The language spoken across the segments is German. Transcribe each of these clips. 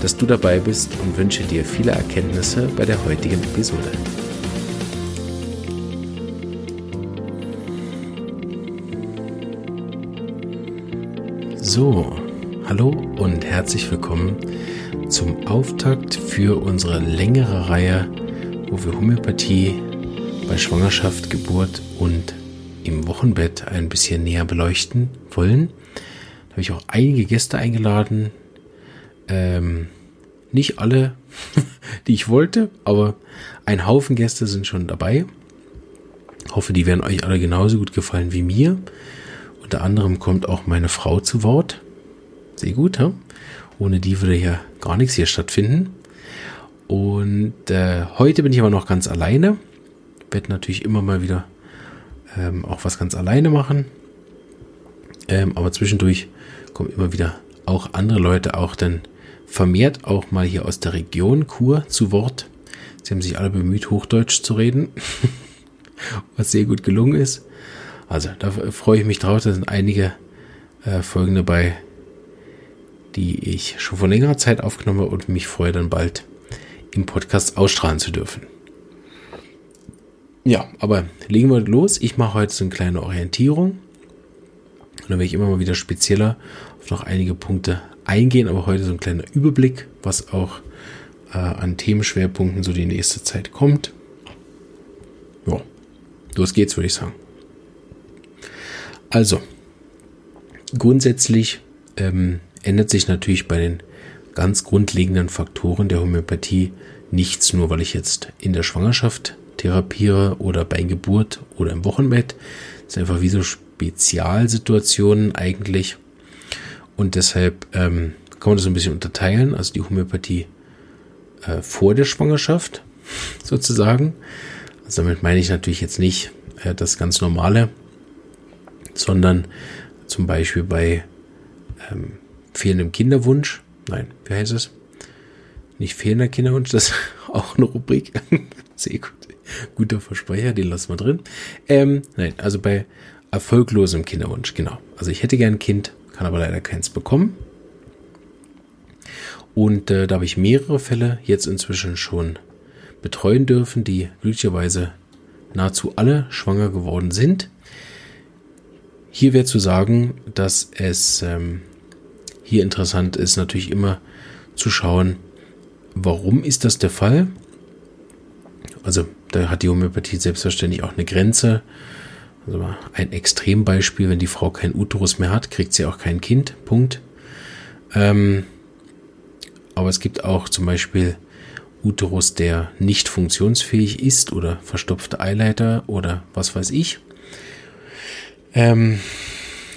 dass du dabei bist und wünsche dir viele Erkenntnisse bei der heutigen Episode. So, hallo und herzlich willkommen zum Auftakt für unsere längere Reihe, wo wir Homöopathie bei Schwangerschaft, Geburt und im Wochenbett ein bisschen näher beleuchten wollen. Da habe ich auch einige Gäste eingeladen, ähm, nicht alle, die ich wollte, aber ein Haufen Gäste sind schon dabei. Hoffe, die werden euch alle genauso gut gefallen wie mir. Unter anderem kommt auch meine Frau zu Wort. Sehr gut, ja? Ohne die würde ja gar nichts hier stattfinden. Und äh, heute bin ich aber noch ganz alleine. Werde natürlich immer mal wieder ähm, auch was ganz alleine machen. Ähm, aber zwischendurch kommen immer wieder auch andere Leute, auch dann vermehrt auch mal hier aus der Region Kur zu Wort. Sie haben sich alle bemüht, Hochdeutsch zu reden, was sehr gut gelungen ist. Also da freue ich mich drauf. Da sind einige äh, Folgen dabei, die ich schon vor längerer Zeit aufgenommen habe und mich freue dann bald im Podcast ausstrahlen zu dürfen. Ja, aber legen wir los. Ich mache heute so eine kleine Orientierung. Und dann werde ich immer mal wieder spezieller auf noch einige Punkte eingehen, aber heute so ein kleiner Überblick, was auch äh, an Themenschwerpunkten so die nächste Zeit kommt. Ja, los geht's, würde ich sagen. Also, grundsätzlich ähm, ändert sich natürlich bei den ganz grundlegenden Faktoren der Homöopathie nichts, nur weil ich jetzt in der Schwangerschaft therapiere oder bei Geburt oder im Wochenbett. Das ist einfach wie so Spezialsituationen eigentlich. Und deshalb ähm, kann man das ein bisschen unterteilen. Also die Homöopathie äh, vor der Schwangerschaft sozusagen. Also damit meine ich natürlich jetzt nicht äh, das ganz normale, sondern zum Beispiel bei ähm, fehlendem Kinderwunsch. Nein, wie heißt es? Nicht fehlender Kinderwunsch, das ist auch eine Rubrik. Sehr gut. Guter Versprecher, den lassen wir drin. Ähm, nein, also bei erfolglosem Kinderwunsch, genau. Also ich hätte gern ein Kind, kann aber leider keins bekommen. Und äh, da habe ich mehrere Fälle jetzt inzwischen schon betreuen dürfen, die glücklicherweise nahezu alle schwanger geworden sind. Hier wäre zu sagen, dass es ähm, hier interessant ist, natürlich immer zu schauen, warum ist das der Fall? Also da hat die Homöopathie selbstverständlich auch eine Grenze. Also ein Extrembeispiel, wenn die Frau kein Uterus mehr hat, kriegt sie auch kein Kind. Punkt. Ähm, aber es gibt auch zum Beispiel Uterus, der nicht funktionsfähig ist oder verstopfte Eileiter oder was weiß ich. Ähm,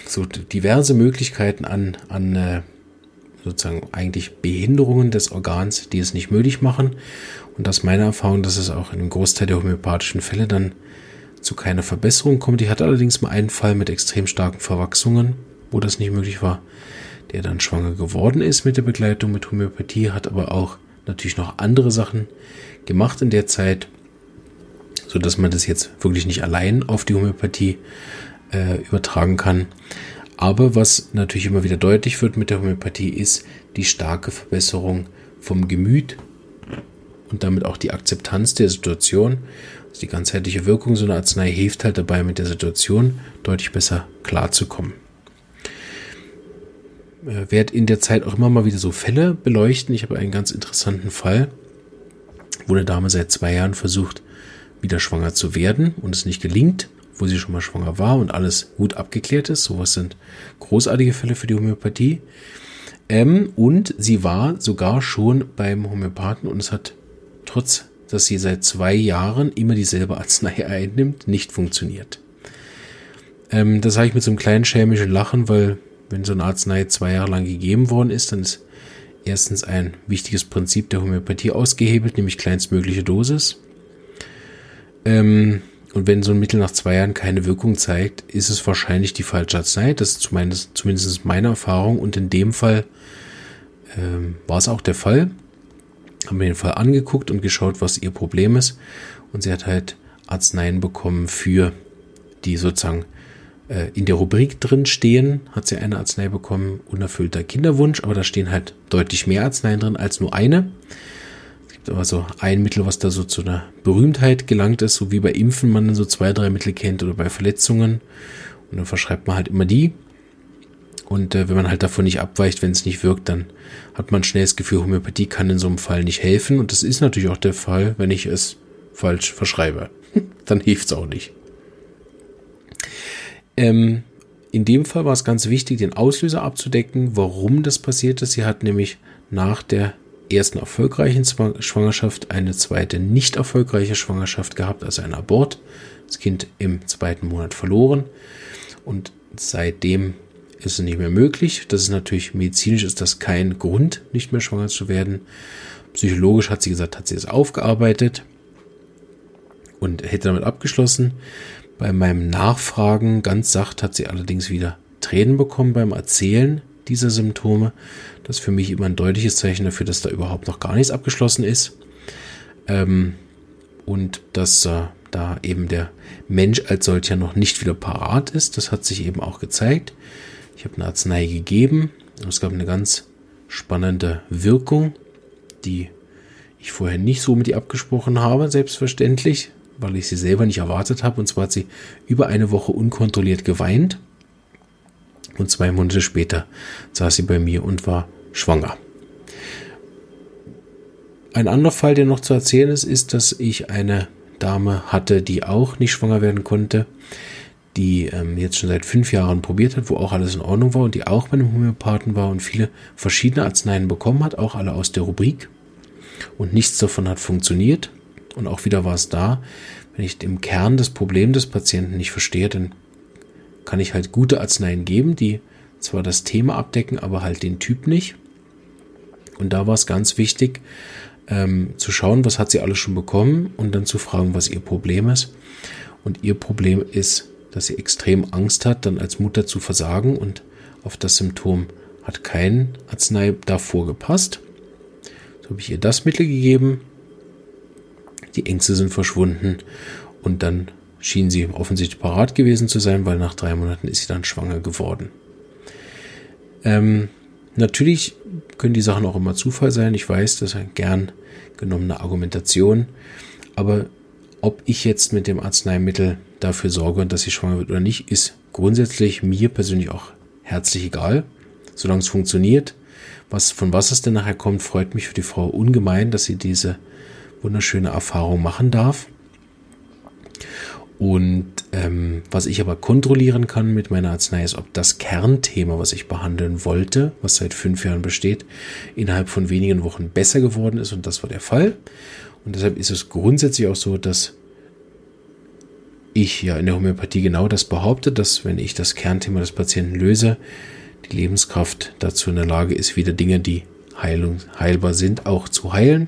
so diverse Möglichkeiten an, an äh, sozusagen eigentlich Behinderungen des Organs, die es nicht möglich machen. Und das ist meine Erfahrung, dass es auch in einem Großteil der homöopathischen Fälle dann zu keiner Verbesserung kommt. Ich hatte allerdings mal einen Fall mit extrem starken Verwachsungen, wo das nicht möglich war, der dann schwanger geworden ist mit der Begleitung mit Homöopathie, hat aber auch natürlich noch andere Sachen gemacht in der Zeit, so dass man das jetzt wirklich nicht allein auf die Homöopathie äh, übertragen kann. Aber was natürlich immer wieder deutlich wird mit der Homöopathie ist die starke Verbesserung vom Gemüt und damit auch die Akzeptanz der Situation also die ganzheitliche Wirkung so einer Arznei hilft halt dabei, mit der Situation deutlich besser klarzukommen. Äh, werde in der Zeit auch immer mal wieder so Fälle beleuchten. Ich habe einen ganz interessanten Fall, wo eine Dame seit zwei Jahren versucht, wieder schwanger zu werden und es nicht gelingt, wo sie schon mal schwanger war und alles gut abgeklärt ist. Sowas sind großartige Fälle für die Homöopathie. Ähm, und sie war sogar schon beim Homöopathen und es hat trotz dass sie seit zwei Jahren immer dieselbe Arznei einnimmt, nicht funktioniert. Ähm, das sage ich mit so einem kleinen schelmischen Lachen, weil wenn so eine Arznei zwei Jahre lang gegeben worden ist, dann ist erstens ein wichtiges Prinzip der Homöopathie ausgehebelt, nämlich kleinstmögliche Dosis. Ähm, und wenn so ein Mittel nach zwei Jahren keine Wirkung zeigt, ist es wahrscheinlich die falsche Arznei. Das ist zumindest, zumindest meine Erfahrung. Und in dem Fall ähm, war es auch der Fall. Haben wir den Fall angeguckt und geschaut, was ihr Problem ist. Und sie hat halt Arzneien bekommen für die sozusagen äh, in der Rubrik drin stehen, hat sie eine Arznei bekommen, unerfüllter Kinderwunsch, aber da stehen halt deutlich mehr Arzneien drin als nur eine. Es gibt aber so ein Mittel, was da so zu einer Berühmtheit gelangt ist, so wie bei Impfen man so zwei, drei Mittel kennt oder bei Verletzungen. Und dann verschreibt man halt immer die. Und äh, wenn man halt davon nicht abweicht, wenn es nicht wirkt, dann hat man schnell das Gefühl, Homöopathie kann in so einem Fall nicht helfen. Und das ist natürlich auch der Fall, wenn ich es falsch verschreibe. dann hilft es auch nicht. Ähm, in dem Fall war es ganz wichtig, den Auslöser abzudecken, warum das passiert ist. Sie hat nämlich nach der ersten erfolgreichen Schwangerschaft eine zweite nicht erfolgreiche Schwangerschaft gehabt, also ein Abort. Das Kind im zweiten Monat verloren. Und seitdem ist es nicht mehr möglich. Das ist natürlich medizinisch ist das kein Grund, nicht mehr schwanger zu werden. Psychologisch hat sie gesagt, hat sie es aufgearbeitet und hätte damit abgeschlossen. Bei meinem Nachfragen ganz sacht hat sie allerdings wieder Tränen bekommen beim Erzählen dieser Symptome. Das ist für mich immer ein deutliches Zeichen dafür, dass da überhaupt noch gar nichts abgeschlossen ist. Ähm, und dass äh, da eben der Mensch als solcher noch nicht wieder parat ist. Das hat sich eben auch gezeigt. Ich habe eine Arznei gegeben. Es gab eine ganz spannende Wirkung, die ich vorher nicht so mit ihr abgesprochen habe, selbstverständlich weil ich sie selber nicht erwartet habe. Und zwar hat sie über eine Woche unkontrolliert geweint. Und zwei Monate später saß sie bei mir und war schwanger. Ein anderer Fall, der noch zu erzählen ist, ist, dass ich eine Dame hatte, die auch nicht schwanger werden konnte, die ähm, jetzt schon seit fünf Jahren probiert hat, wo auch alles in Ordnung war und die auch bei einem Homöopathen war und viele verschiedene Arzneien bekommen hat, auch alle aus der Rubrik. Und nichts davon hat funktioniert. Und auch wieder war es da, wenn ich im Kern das Problem des Patienten nicht verstehe, dann kann ich halt gute Arzneien geben, die zwar das Thema abdecken, aber halt den Typ nicht. Und da war es ganz wichtig, ähm, zu schauen, was hat sie alles schon bekommen und dann zu fragen, was ihr Problem ist. Und ihr Problem ist, dass sie extrem Angst hat, dann als Mutter zu versagen und auf das Symptom hat kein Arznei davor gepasst. So habe ich ihr das Mittel gegeben, die Ängste sind verschwunden und dann schien sie offensichtlich parat gewesen zu sein, weil nach drei Monaten ist sie dann schwanger geworden. Ähm, natürlich können die Sachen auch immer Zufall sein. Ich weiß, das ist eine gern genommene Argumentation. Aber ob ich jetzt mit dem Arzneimittel dafür sorge, dass sie schwanger wird oder nicht, ist grundsätzlich mir persönlich auch herzlich egal. Solange es funktioniert. Was, von was es denn nachher kommt, freut mich für die Frau ungemein, dass sie diese wunderschöne Erfahrung machen darf. Und ähm, was ich aber kontrollieren kann mit meiner Arznei ist, ob das Kernthema, was ich behandeln wollte, was seit fünf Jahren besteht, innerhalb von wenigen Wochen besser geworden ist. Und das war der Fall. Und deshalb ist es grundsätzlich auch so, dass ich ja in der Homöopathie genau das behaupte, dass wenn ich das Kernthema des Patienten löse, die Lebenskraft dazu in der Lage ist, wieder Dinge, die heilung, heilbar sind, auch zu heilen.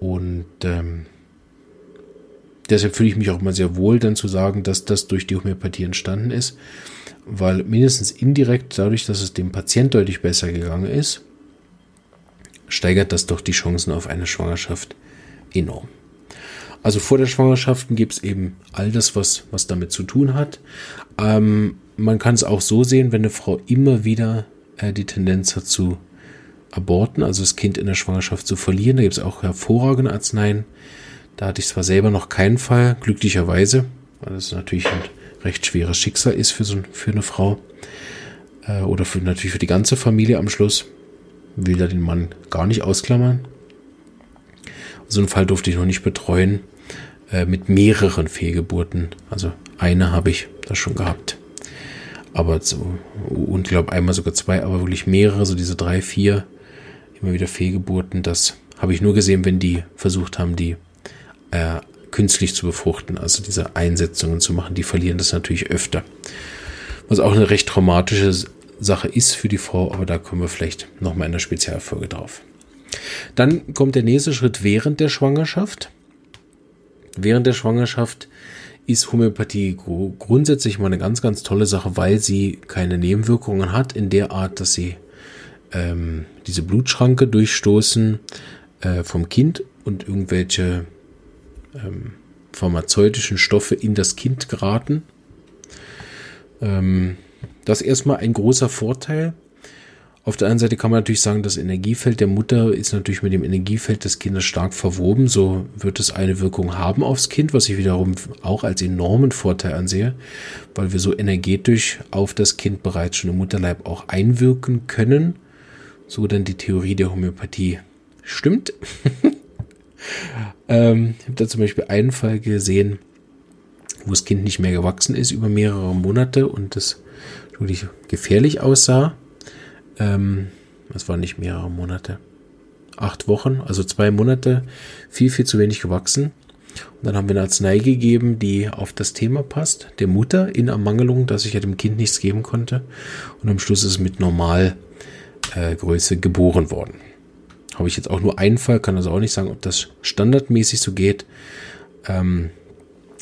Und ähm, deshalb fühle ich mich auch mal sehr wohl, dann zu sagen, dass das durch die Homöopathie entstanden ist, weil mindestens indirekt dadurch, dass es dem Patient deutlich besser gegangen ist, steigert das doch die Chancen auf eine Schwangerschaft enorm. Also vor der Schwangerschaft gibt es eben all das, was, was damit zu tun hat. Ähm, man kann es auch so sehen, wenn eine Frau immer wieder äh, die Tendenz hat zu aborten, also das Kind in der Schwangerschaft zu verlieren. Da gibt es auch hervorragende Arzneien. Da hatte ich zwar selber noch keinen Fall, glücklicherweise, weil das natürlich ein recht schweres Schicksal ist für, so, für eine Frau. Äh, oder für, natürlich für die ganze Familie am Schluss. Will da den Mann gar nicht ausklammern. So einen Fall durfte ich noch nicht betreuen. Äh, mit mehreren Fehlgeburten. Also eine habe ich da schon gehabt. Aber so, und ich glaube einmal sogar zwei, aber wirklich mehrere, so diese drei, vier immer wieder Fehlgeburten. Das habe ich nur gesehen, wenn die versucht haben, die äh, künstlich zu befruchten, also diese Einsetzungen zu machen. Die verlieren das natürlich öfter. Was auch eine recht traumatische Sache ist für die Frau, aber da kommen wir vielleicht nochmal in der Spezialfolge drauf. Dann kommt der nächste Schritt während der Schwangerschaft. während der Schwangerschaft ist Homöopathie grundsätzlich mal eine ganz, ganz tolle Sache, weil sie keine Nebenwirkungen hat, in der Art, dass sie ähm, diese Blutschranke durchstoßen äh, vom Kind und irgendwelche ähm, pharmazeutischen Stoffe in das Kind geraten. Ähm, das ist erstmal ein großer Vorteil. Auf der anderen Seite kann man natürlich sagen, das Energiefeld der Mutter ist natürlich mit dem Energiefeld des Kindes stark verwoben. So wird es eine Wirkung haben aufs Kind, was ich wiederum auch als enormen Vorteil ansehe, weil wir so energetisch auf das Kind bereits schon im Mutterleib auch einwirken können. So dann die Theorie der Homöopathie stimmt. ähm, ich habe da zum Beispiel einen Fall gesehen, wo das Kind nicht mehr gewachsen ist über mehrere Monate und das wirklich gefährlich aussah. Ähm, das waren nicht mehrere Monate. Acht Wochen, also zwei Monate, viel, viel zu wenig gewachsen. Und dann haben wir eine Arznei gegeben, die auf das Thema passt, der Mutter in Ermangelung, dass ich ja dem Kind nichts geben konnte. Und am Schluss ist es mit Normalgröße äh, geboren worden. Habe ich jetzt auch nur einen Fall, kann also auch nicht sagen, ob das standardmäßig so geht. Ähm,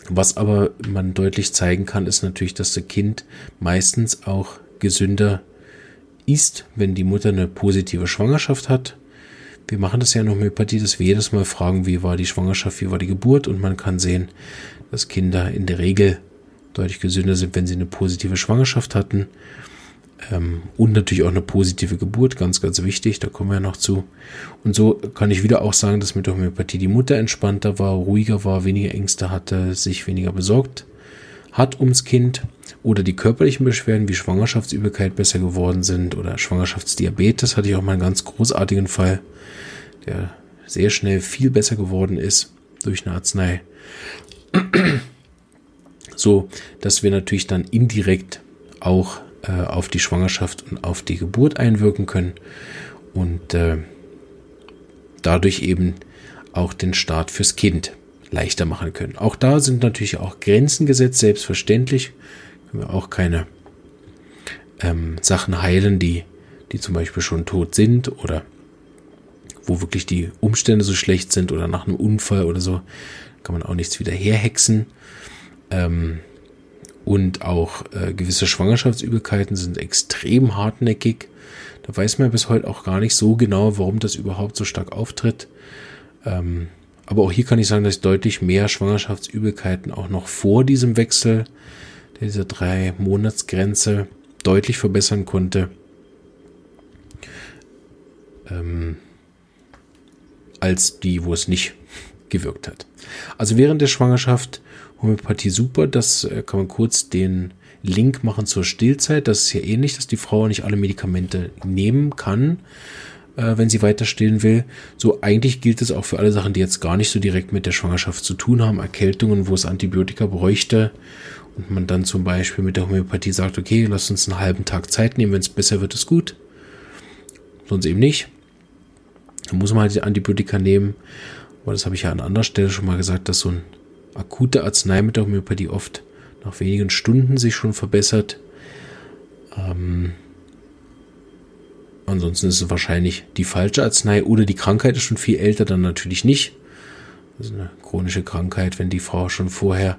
was aber man deutlich zeigen kann, ist natürlich, dass das Kind meistens auch gesünder ist, wenn die Mutter eine positive Schwangerschaft hat. Wir machen das ja in Homöopathie, dass wir jedes Mal fragen, wie war die Schwangerschaft, wie war die Geburt und man kann sehen, dass Kinder in der Regel deutlich gesünder sind, wenn sie eine positive Schwangerschaft hatten. Ähm, und natürlich auch eine positive Geburt, ganz, ganz wichtig, da kommen wir ja noch zu. Und so kann ich wieder auch sagen, dass mit der Homöopathie die Mutter entspannter war, ruhiger war, weniger Ängste hatte, sich weniger besorgt hat ums Kind oder die körperlichen Beschwerden wie Schwangerschaftsübelkeit besser geworden sind oder Schwangerschaftsdiabetes hatte ich auch mal einen ganz großartigen Fall, der sehr schnell viel besser geworden ist durch eine Arznei. So, dass wir natürlich dann indirekt auch äh, auf die Schwangerschaft und auf die Geburt einwirken können und äh, dadurch eben auch den Start fürs Kind leichter machen können. Auch da sind natürlich auch Grenzen gesetzt, selbstverständlich. Können wir auch keine ähm, Sachen heilen, die, die zum Beispiel schon tot sind oder wo wirklich die Umstände so schlecht sind oder nach einem Unfall oder so, kann man auch nichts wieder herhexen. Ähm, und auch äh, gewisse Schwangerschaftsübelkeiten sind extrem hartnäckig. Da weiß man bis heute auch gar nicht so genau, warum das überhaupt so stark auftritt. Ähm, aber auch hier kann ich sagen, dass ich deutlich mehr Schwangerschaftsübelkeiten auch noch vor diesem Wechsel dieser drei Monatsgrenze deutlich verbessern konnte. Ähm, als die, wo es nicht gewirkt hat. Also während der Schwangerschaft Homöopathie super, das äh, kann man kurz den Link machen zur Stillzeit. Das ist ja ähnlich, dass die Frau nicht alle Medikamente nehmen kann äh, wenn sie weiter stillen will. So eigentlich gilt es auch für alle Sachen, die jetzt gar nicht so direkt mit der Schwangerschaft zu tun haben, Erkältungen, wo es Antibiotika bräuchte und man dann zum Beispiel mit der Homöopathie sagt, okay, lass uns einen halben Tag Zeit nehmen, wenn es besser wird, ist gut. Sonst eben nicht. Dann muss man halt die Antibiotika nehmen. Aber das habe ich ja an anderer Stelle schon mal gesagt, dass so ein akute Arznei mit der Homöopathie oft nach wenigen Stunden sich schon verbessert. Ähm, Ansonsten ist es wahrscheinlich die falsche Arznei oder die Krankheit ist schon viel älter, dann natürlich nicht. Ist eine chronische Krankheit. Wenn die Frau schon vorher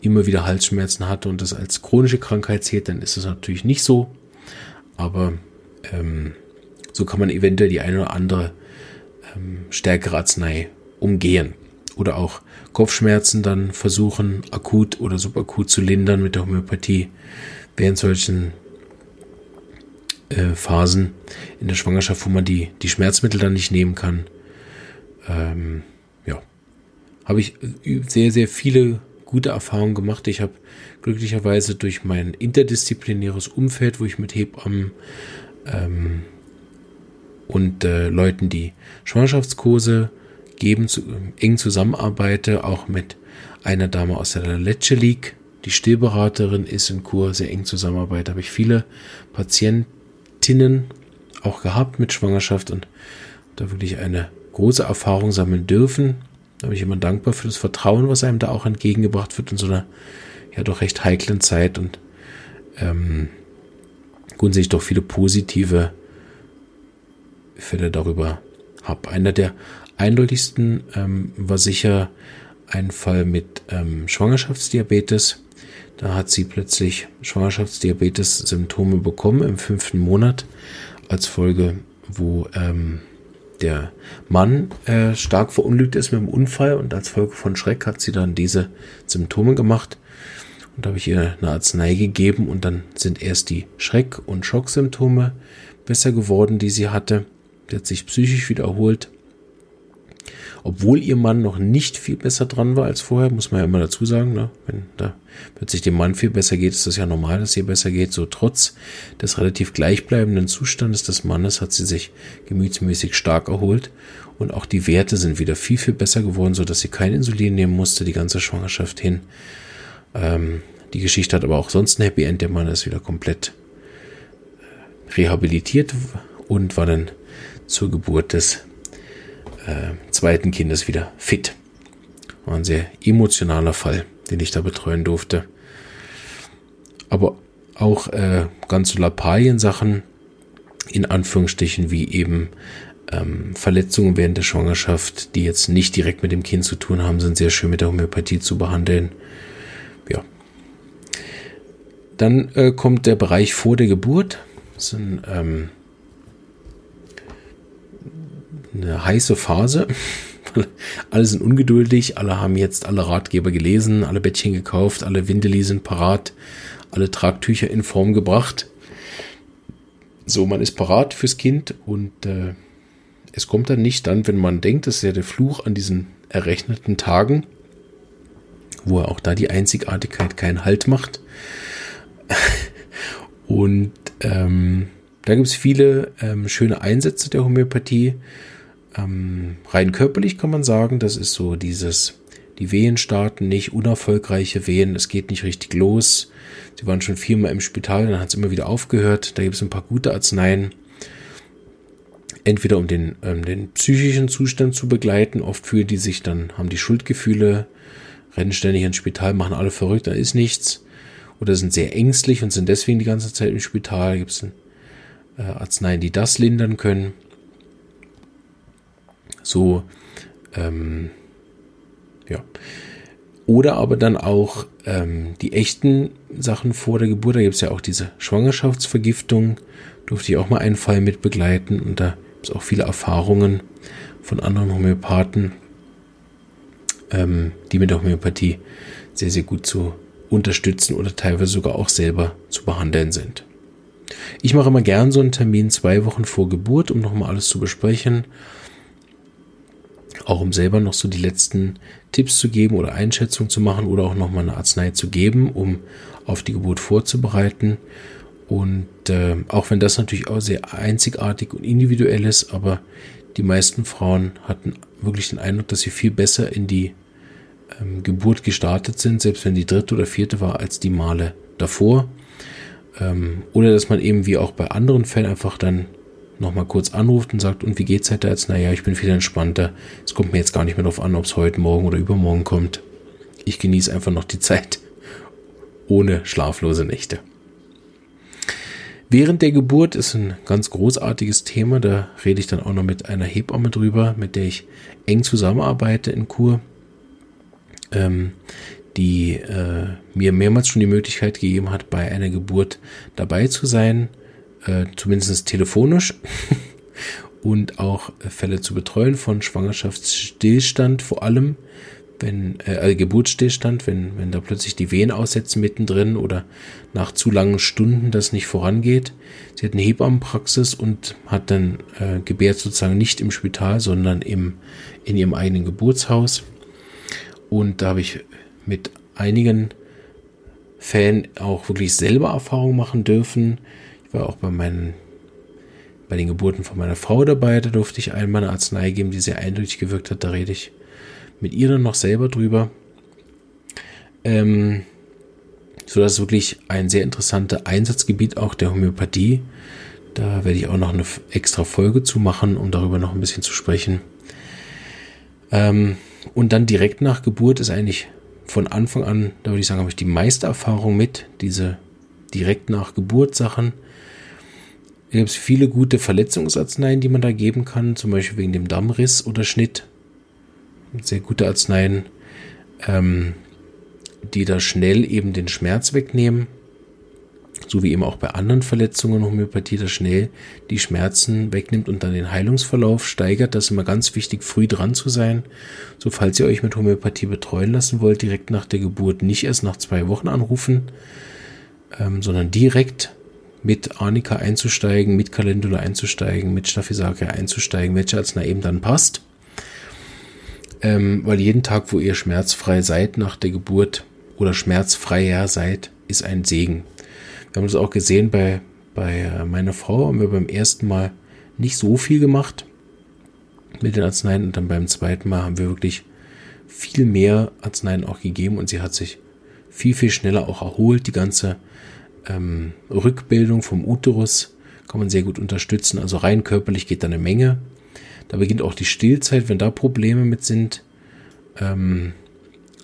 immer wieder Halsschmerzen hatte und das als chronische Krankheit zählt, dann ist es natürlich nicht so. Aber ähm, so kann man eventuell die eine oder andere ähm, stärkere Arznei umgehen. Oder auch Kopfschmerzen dann versuchen, akut oder subakut zu lindern mit der Homöopathie. Während solchen äh, Phasen in der Schwangerschaft, wo man die, die Schmerzmittel dann nicht nehmen kann. Ähm, ja, habe ich äh, sehr, sehr viele gute Erfahrungen gemacht. Ich habe glücklicherweise durch mein interdisziplinäres Umfeld, wo ich mit Hebammen ähm, und äh, Leuten, die Schwangerschaftskurse geben, zu, eng zusammenarbeite, auch mit einer Dame aus der Lecce League, die Stillberaterin ist in Kur, sehr eng zusammenarbeite, habe ich viele Patientinnen auch gehabt mit Schwangerschaft und da wirklich eine große Erfahrung sammeln dürfen. Da bin ich immer dankbar für das Vertrauen, was einem da auch entgegengebracht wird in so einer ja doch recht heiklen Zeit und ähm, grundsätzlich doch viele positive Fälle darüber habe. Einer der eindeutigsten ähm, war sicher, einen Fall mit ähm, Schwangerschaftsdiabetes. Da hat sie plötzlich Schwangerschaftsdiabetes-Symptome bekommen im fünften Monat als Folge, wo ähm, der Mann äh, stark verunglückt ist mit dem Unfall und als Folge von Schreck hat sie dann diese Symptome gemacht. Und da habe ich ihr eine Arznei gegeben und dann sind erst die Schreck- und Schocksymptome besser geworden, die sie hatte. Sie hat sich psychisch wiederholt obwohl ihr Mann noch nicht viel besser dran war als vorher, muss man ja immer dazu sagen, ne? wenn da plötzlich dem Mann viel besser geht, ist das ja normal, dass ihr besser geht. So trotz des relativ gleichbleibenden Zustandes des Mannes hat sie sich gemütsmäßig stark erholt und auch die Werte sind wieder viel, viel besser geworden, so dass sie kein Insulin nehmen musste, die ganze Schwangerschaft hin. Ähm, die Geschichte hat aber auch sonst ein Happy End. Der Mann ist wieder komplett äh, rehabilitiert und war dann zur Geburt des äh, zweiten Kindes wieder fit. War ein sehr emotionaler Fall, den ich da betreuen durfte. Aber auch äh, ganz so Lappalien-Sachen, in Anführungsstrichen, wie eben ähm, Verletzungen während der Schwangerschaft, die jetzt nicht direkt mit dem Kind zu tun haben, sind sehr schön mit der Homöopathie zu behandeln. Ja. Dann äh, kommt der Bereich vor der Geburt. Das sind ähm, eine heiße Phase. alle sind ungeduldig, alle haben jetzt alle Ratgeber gelesen, alle Bettchen gekauft, alle Windeli sind parat, alle Tragtücher in Form gebracht. So, man ist parat fürs Kind und äh, es kommt dann nicht dann, wenn man denkt, das ist ja der Fluch an diesen errechneten Tagen, wo auch da die Einzigartigkeit keinen Halt macht. und ähm, da gibt es viele ähm, schöne Einsätze der Homöopathie. Ähm, rein körperlich kann man sagen, das ist so dieses, die Wehen starten nicht, unerfolgreiche Wehen, es geht nicht richtig los. Sie waren schon viermal im Spital, dann hat es immer wieder aufgehört. Da gibt es ein paar gute Arzneien. Entweder um den, ähm, den psychischen Zustand zu begleiten, oft fühlen die sich dann, haben die Schuldgefühle, rennen ständig ins Spital, machen alle verrückt, da ist nichts. Oder sind sehr ängstlich und sind deswegen die ganze Zeit im Spital. Da gibt es äh, Arzneien, die das lindern können so, ähm, ja. Oder aber dann auch ähm, die echten Sachen vor der Geburt. Da gibt es ja auch diese Schwangerschaftsvergiftung. Durfte ich auch mal einen Fall mit begleiten. Und da gibt es auch viele Erfahrungen von anderen Homöopathen, ähm, die mit der Homöopathie sehr, sehr gut zu unterstützen oder teilweise sogar auch selber zu behandeln sind. Ich mache immer gern so einen Termin zwei Wochen vor Geburt, um nochmal alles zu besprechen auch um selber noch so die letzten Tipps zu geben oder Einschätzungen zu machen oder auch nochmal eine Arznei zu geben, um auf die Geburt vorzubereiten. Und äh, auch wenn das natürlich auch sehr einzigartig und individuell ist, aber die meisten Frauen hatten wirklich den Eindruck, dass sie viel besser in die ähm, Geburt gestartet sind, selbst wenn die dritte oder vierte war, als die Male davor. Ähm, oder dass man eben wie auch bei anderen Fällen einfach dann nochmal kurz anruft und sagt, und wie geht's halt jetzt? Naja, ich bin viel entspannter. Es kommt mir jetzt gar nicht mehr darauf an, ob es heute, morgen oder übermorgen kommt. Ich genieße einfach noch die Zeit ohne schlaflose Nächte. Während der Geburt ist ein ganz großartiges Thema. Da rede ich dann auch noch mit einer Hebamme drüber, mit der ich eng zusammenarbeite in Kur, ähm, die äh, mir mehrmals schon die Möglichkeit gegeben hat, bei einer Geburt dabei zu sein äh, zumindest telefonisch und auch Fälle zu betreuen von Schwangerschaftsstillstand, vor allem wenn äh, also Geburtsstillstand, wenn wenn da plötzlich die Wehen aussetzen mittendrin oder nach zu langen Stunden das nicht vorangeht. Sie hat eine Hebammenpraxis und hat dann äh, gebärt sozusagen nicht im Spital, sondern im in ihrem eigenen Geburtshaus. Und da habe ich mit einigen Fällen auch wirklich selber Erfahrung machen dürfen, war auch bei meinen, bei den Geburten von meiner Frau dabei. Da durfte ich einmal eine Arznei geben, die sehr eindeutig gewirkt hat. Da rede ich mit ihr dann noch selber drüber. Ähm, so dass wirklich ein sehr interessantes Einsatzgebiet auch der Homöopathie. Da werde ich auch noch eine extra Folge zu machen, um darüber noch ein bisschen zu sprechen. Ähm, und dann direkt nach Geburt ist eigentlich von Anfang an, da würde ich sagen, habe ich die meiste Erfahrung mit, diese direkt nach Geburt Sachen. Da gibt es viele gute Verletzungsarzneien, die man da geben kann, zum Beispiel wegen dem Dammriss oder Schnitt. Sehr gute Arzneien. ähm, die da schnell eben den Schmerz wegnehmen, so wie eben auch bei anderen Verletzungen Homöopathie da schnell die Schmerzen wegnimmt und dann den Heilungsverlauf steigert. Das ist immer ganz wichtig, früh dran zu sein. So, falls ihr euch mit Homöopathie betreuen lassen wollt, direkt nach der Geburt nicht erst nach zwei Wochen anrufen, ähm, sondern direkt mit Arnika einzusteigen, mit Calendula einzusteigen, mit Staphysake einzusteigen, welche Arznei eben dann passt. Ähm, weil jeden Tag, wo ihr schmerzfrei seid nach der Geburt oder schmerzfreier seid, ist ein Segen. Wir haben das auch gesehen bei, bei meiner Frau, haben wir beim ersten Mal nicht so viel gemacht mit den Arzneien und dann beim zweiten Mal haben wir wirklich viel mehr Arzneien auch gegeben und sie hat sich viel, viel schneller auch erholt. Die ganze ähm, Rückbildung vom Uterus kann man sehr gut unterstützen. Also rein körperlich geht da eine Menge. Da beginnt auch die Stillzeit, wenn da Probleme mit sind. Ähm,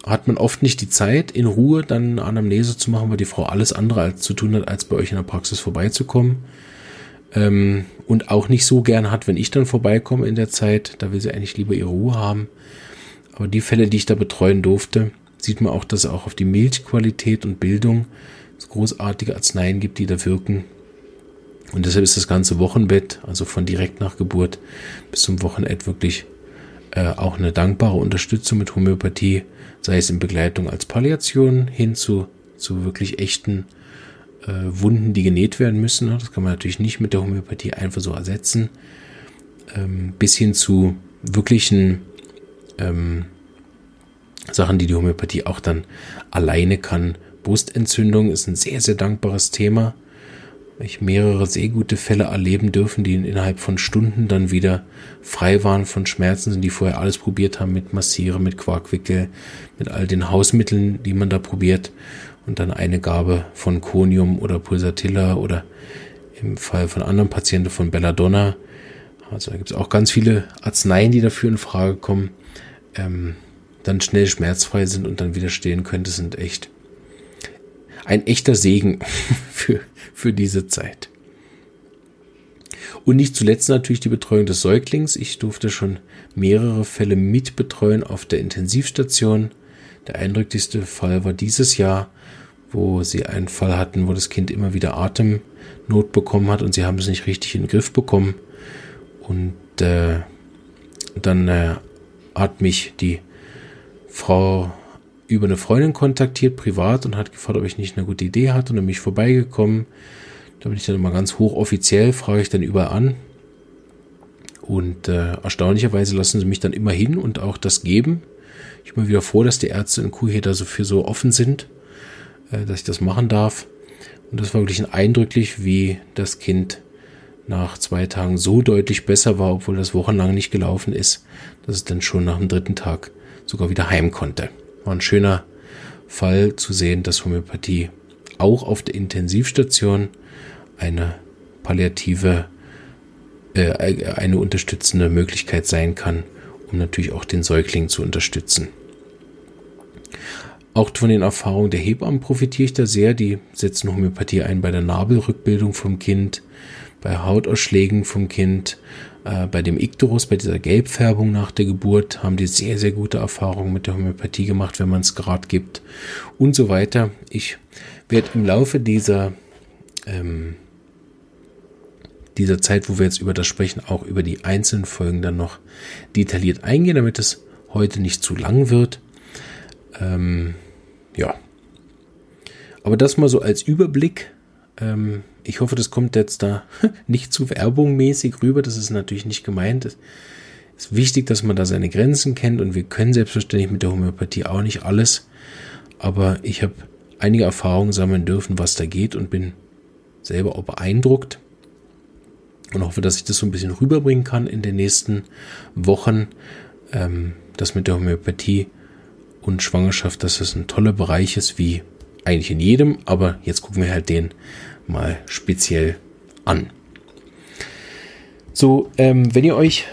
hat man oft nicht die Zeit, in Ruhe dann eine Anamnese zu machen, weil die Frau alles andere als zu tun hat, als bei euch in der Praxis vorbeizukommen. Ähm, und auch nicht so gern hat, wenn ich dann vorbeikomme in der Zeit. Da will sie eigentlich lieber ihre Ruhe haben. Aber die Fälle, die ich da betreuen durfte, sieht man auch, dass es auch auf die Milchqualität und Bildung großartige Arzneien gibt, die da wirken. Und deshalb ist das ganze Wochenbett, also von direkt nach Geburt bis zum Wochenende wirklich äh, auch eine dankbare Unterstützung mit Homöopathie, sei es in Begleitung als Palliation hin zu, zu wirklich echten äh, Wunden, die genäht werden müssen. Das kann man natürlich nicht mit der Homöopathie einfach so ersetzen. Ähm, bis hin zu wirklichen ähm, Sachen, die die Homöopathie auch dann alleine kann, Brustentzündung ist ein sehr, sehr dankbares Thema. Ich mehrere sehr gute Fälle erleben dürfen, die innerhalb von Stunden dann wieder frei waren von Schmerzen, die vorher alles probiert haben mit Massiere, mit Quarkwickel, mit all den Hausmitteln, die man da probiert und dann eine Gabe von Conium oder Pulsatilla oder im Fall von anderen Patienten von Belladonna. Also da gibt es auch ganz viele Arzneien, die dafür in Frage kommen, ähm, dann schnell schmerzfrei sind und dann wieder stehen können. Das sind echt ein echter Segen für, für diese Zeit. Und nicht zuletzt natürlich die Betreuung des Säuglings. Ich durfte schon mehrere Fälle mitbetreuen auf der Intensivstation. Der eindrücklichste Fall war dieses Jahr, wo sie einen Fall hatten, wo das Kind immer wieder Atemnot bekommen hat und sie haben es nicht richtig in den Griff bekommen. Und äh, dann äh, hat mich die Frau über eine Freundin kontaktiert, privat, und hat gefragt, ob ich nicht eine gute Idee hatte und dann bin ich vorbeigekommen. Da bin ich dann immer ganz hochoffiziell, frage ich dann überall an. Und äh, erstaunlicherweise lassen sie mich dann immer hin und auch das geben. Ich bin mir wieder froh, dass die Ärzte in Kuhheder so für so offen sind, äh, dass ich das machen darf. Und das war wirklich ein eindrücklich, wie das Kind nach zwei Tagen so deutlich besser war, obwohl das wochenlang nicht gelaufen ist, dass es dann schon nach dem dritten Tag sogar wieder heim konnte. War ein schöner Fall zu sehen, dass Homöopathie auch auf der Intensivstation eine palliative, äh, eine unterstützende Möglichkeit sein kann, um natürlich auch den Säugling zu unterstützen. Auch von den Erfahrungen der Hebammen profitiere ich da sehr. Die setzen Homöopathie ein bei der Nabelrückbildung vom Kind, bei Hautausschlägen vom Kind, äh, bei dem Ikterus, bei dieser Gelbfärbung nach der Geburt, haben die sehr, sehr gute Erfahrungen mit der Homöopathie gemacht, wenn man es gerade gibt und so weiter. Ich werde im Laufe dieser, ähm, dieser Zeit, wo wir jetzt über das sprechen, auch über die einzelnen Folgen dann noch detailliert eingehen, damit es heute nicht zu lang wird. Ähm, ja. Aber das mal so als Überblick. Ähm, ich hoffe, das kommt jetzt da nicht zu werbungmäßig rüber. Das ist natürlich nicht gemeint. Es ist wichtig, dass man da seine Grenzen kennt und wir können selbstverständlich mit der Homöopathie auch nicht alles. Aber ich habe einige Erfahrungen sammeln dürfen, was da geht und bin selber auch beeindruckt und hoffe, dass ich das so ein bisschen rüberbringen kann in den nächsten Wochen, ähm, dass mit der Homöopathie und Schwangerschaft, dass es ein toller Bereich ist, wie eigentlich in jedem, aber jetzt gucken wir halt den mal speziell an. So, ähm, wenn ihr euch,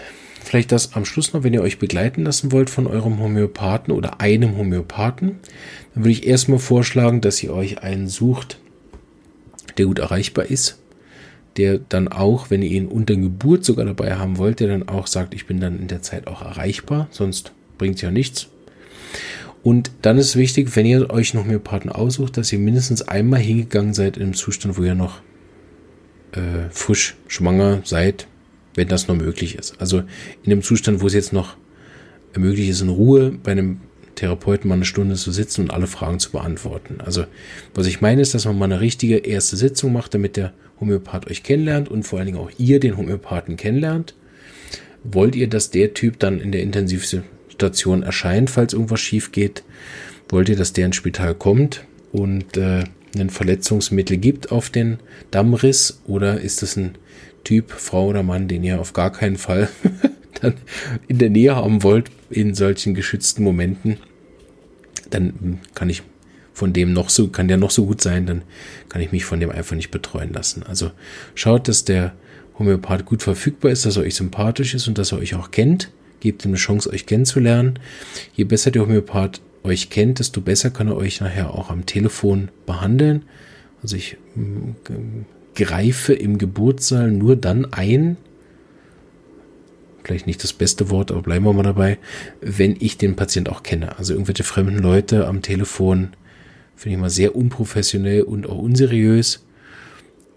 vielleicht das am Schluss noch, wenn ihr euch begleiten lassen wollt von eurem Homöopathen oder einem Homöopathen, dann würde ich erstmal vorschlagen, dass ihr euch einen sucht, der gut erreichbar ist, der dann auch, wenn ihr ihn unter Geburt sogar dabei haben wollt, der dann auch sagt, ich bin dann in der Zeit auch erreichbar, sonst bringt es ja nichts. Und dann ist wichtig, wenn ihr euch noch Homöopathen aussucht, dass ihr mindestens einmal hingegangen seid in einem Zustand, wo ihr noch äh, frisch schwanger seid, wenn das noch möglich ist. Also in dem Zustand, wo es jetzt noch möglich ist, in Ruhe bei einem Therapeuten mal eine Stunde zu sitzen und alle Fragen zu beantworten. Also was ich meine ist, dass man mal eine richtige erste Sitzung macht, damit der Homöopath euch kennenlernt und vor allen Dingen auch ihr den Homöopathen kennenlernt. Wollt ihr, dass der Typ dann in der Intensivstation erscheint, falls irgendwas schief geht? Wollt ihr, dass der ins Spital kommt und äh, ein Verletzungsmittel gibt auf den Dammriss? Oder ist das ein Typ, Frau oder Mann, den ihr auf gar keinen Fall dann in der Nähe haben wollt in solchen geschützten Momenten? Dann kann ich von dem noch so, kann der noch so gut sein, dann kann ich mich von dem einfach nicht betreuen lassen. Also schaut, dass der Homöopath gut verfügbar ist, dass er euch sympathisch ist und dass er euch auch kennt. Gebt ihm eine Chance, euch kennenzulernen. Je besser der Homöopath euch kennt, desto besser kann er euch nachher auch am Telefon behandeln. Also ich mm, greife im Geburtssaal nur dann ein, vielleicht nicht das beste Wort, aber bleiben wir mal dabei, wenn ich den Patient auch kenne. Also irgendwelche fremden Leute am Telefon finde ich mal sehr unprofessionell und auch unseriös.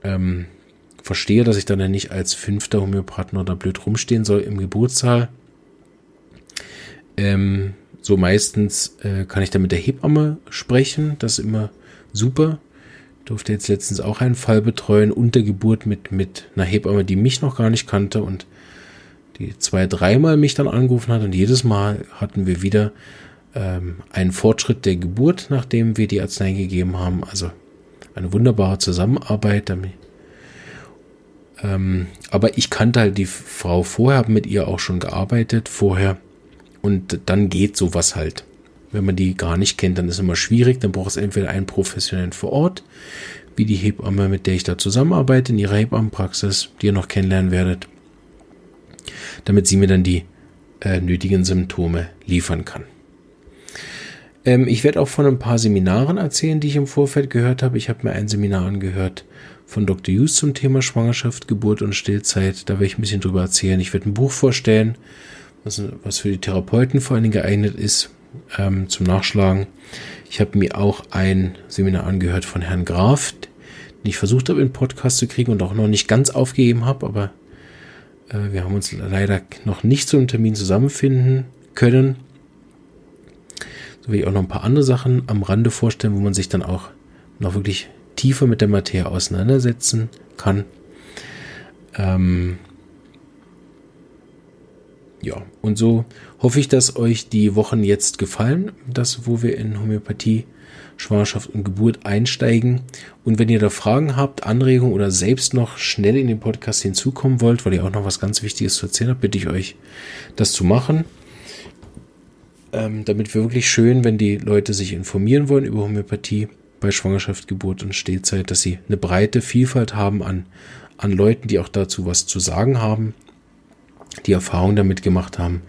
Ähm, verstehe, dass ich dann ja nicht als fünfter Homöopathen oder blöd rumstehen soll im Geburtssaal. Ähm, so meistens äh, kann ich dann mit der Hebamme sprechen. Das ist immer super. Durfte jetzt letztens auch einen Fall betreuen unter Geburt mit, mit einer Hebamme, die mich noch gar nicht kannte und die zwei, dreimal mich dann angerufen hat und jedes Mal hatten wir wieder ähm, einen Fortschritt der Geburt, nachdem wir die Arznei gegeben haben. Also eine wunderbare Zusammenarbeit damit. Ähm, aber ich kannte halt die Frau vorher, habe mit ihr auch schon gearbeitet vorher und dann geht sowas halt. Wenn man die gar nicht kennt, dann ist es immer schwierig. Dann braucht es entweder einen Professionellen vor Ort, wie die Hebamme, mit der ich da zusammenarbeite, in ihrer Hebammenpraxis, die ihr noch kennenlernen werdet, damit sie mir dann die äh, nötigen Symptome liefern kann. Ähm, ich werde auch von ein paar Seminaren erzählen, die ich im Vorfeld gehört habe. Ich habe mir ein Seminar angehört von Dr. Hughes zum Thema Schwangerschaft, Geburt und Stillzeit. Da werde ich ein bisschen drüber erzählen. Ich werde ein Buch vorstellen was, was für die Therapeuten vor allen Dingen geeignet ist, ähm, zum Nachschlagen. Ich habe mir auch ein Seminar angehört von Herrn Graf, den ich versucht habe, in Podcast zu kriegen und auch noch nicht ganz aufgegeben habe, aber äh, wir haben uns leider noch nicht zu einem Termin zusammenfinden können. So will ich auch noch ein paar andere Sachen am Rande vorstellen, wo man sich dann auch noch wirklich tiefer mit der Materie auseinandersetzen kann. Ähm, ja, und so hoffe ich, dass euch die Wochen jetzt gefallen, das, wo wir in Homöopathie, Schwangerschaft und Geburt einsteigen. Und wenn ihr da Fragen habt, Anregungen oder selbst noch schnell in den Podcast hinzukommen wollt, weil ihr auch noch was ganz Wichtiges zu erzählen habt, bitte ich euch, das zu machen. Ähm, damit wir wirklich schön, wenn die Leute sich informieren wollen über Homöopathie bei Schwangerschaft, Geburt und Stillzeit, dass sie eine breite Vielfalt haben an, an Leuten, die auch dazu was zu sagen haben die Erfahrung damit gemacht haben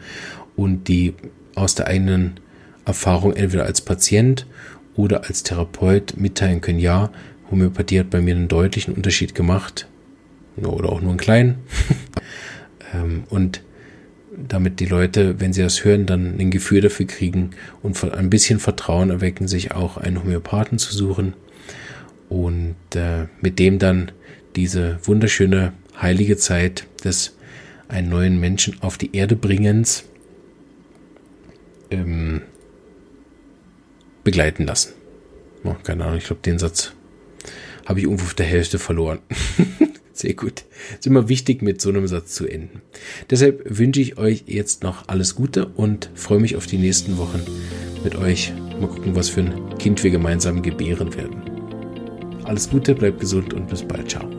und die aus der eigenen Erfahrung entweder als Patient oder als Therapeut mitteilen können, ja, Homöopathie hat bei mir einen deutlichen Unterschied gemacht oder auch nur einen kleinen. Ähm, und damit die Leute, wenn sie das hören, dann ein Gefühl dafür kriegen und ein bisschen Vertrauen erwecken, sich auch einen Homöopathen zu suchen und äh, mit dem dann diese wunderschöne heilige Zeit des einen neuen Menschen auf die Erde bringens ähm, begleiten lassen. Oh, keine Ahnung, ich glaube, den Satz habe ich irgendwo auf der Hälfte verloren. Sehr gut. ist immer wichtig, mit so einem Satz zu enden. Deshalb wünsche ich euch jetzt noch alles Gute und freue mich auf die nächsten Wochen mit euch. Mal gucken, was für ein Kind wir gemeinsam gebären werden. Alles Gute, bleibt gesund und bis bald. Ciao.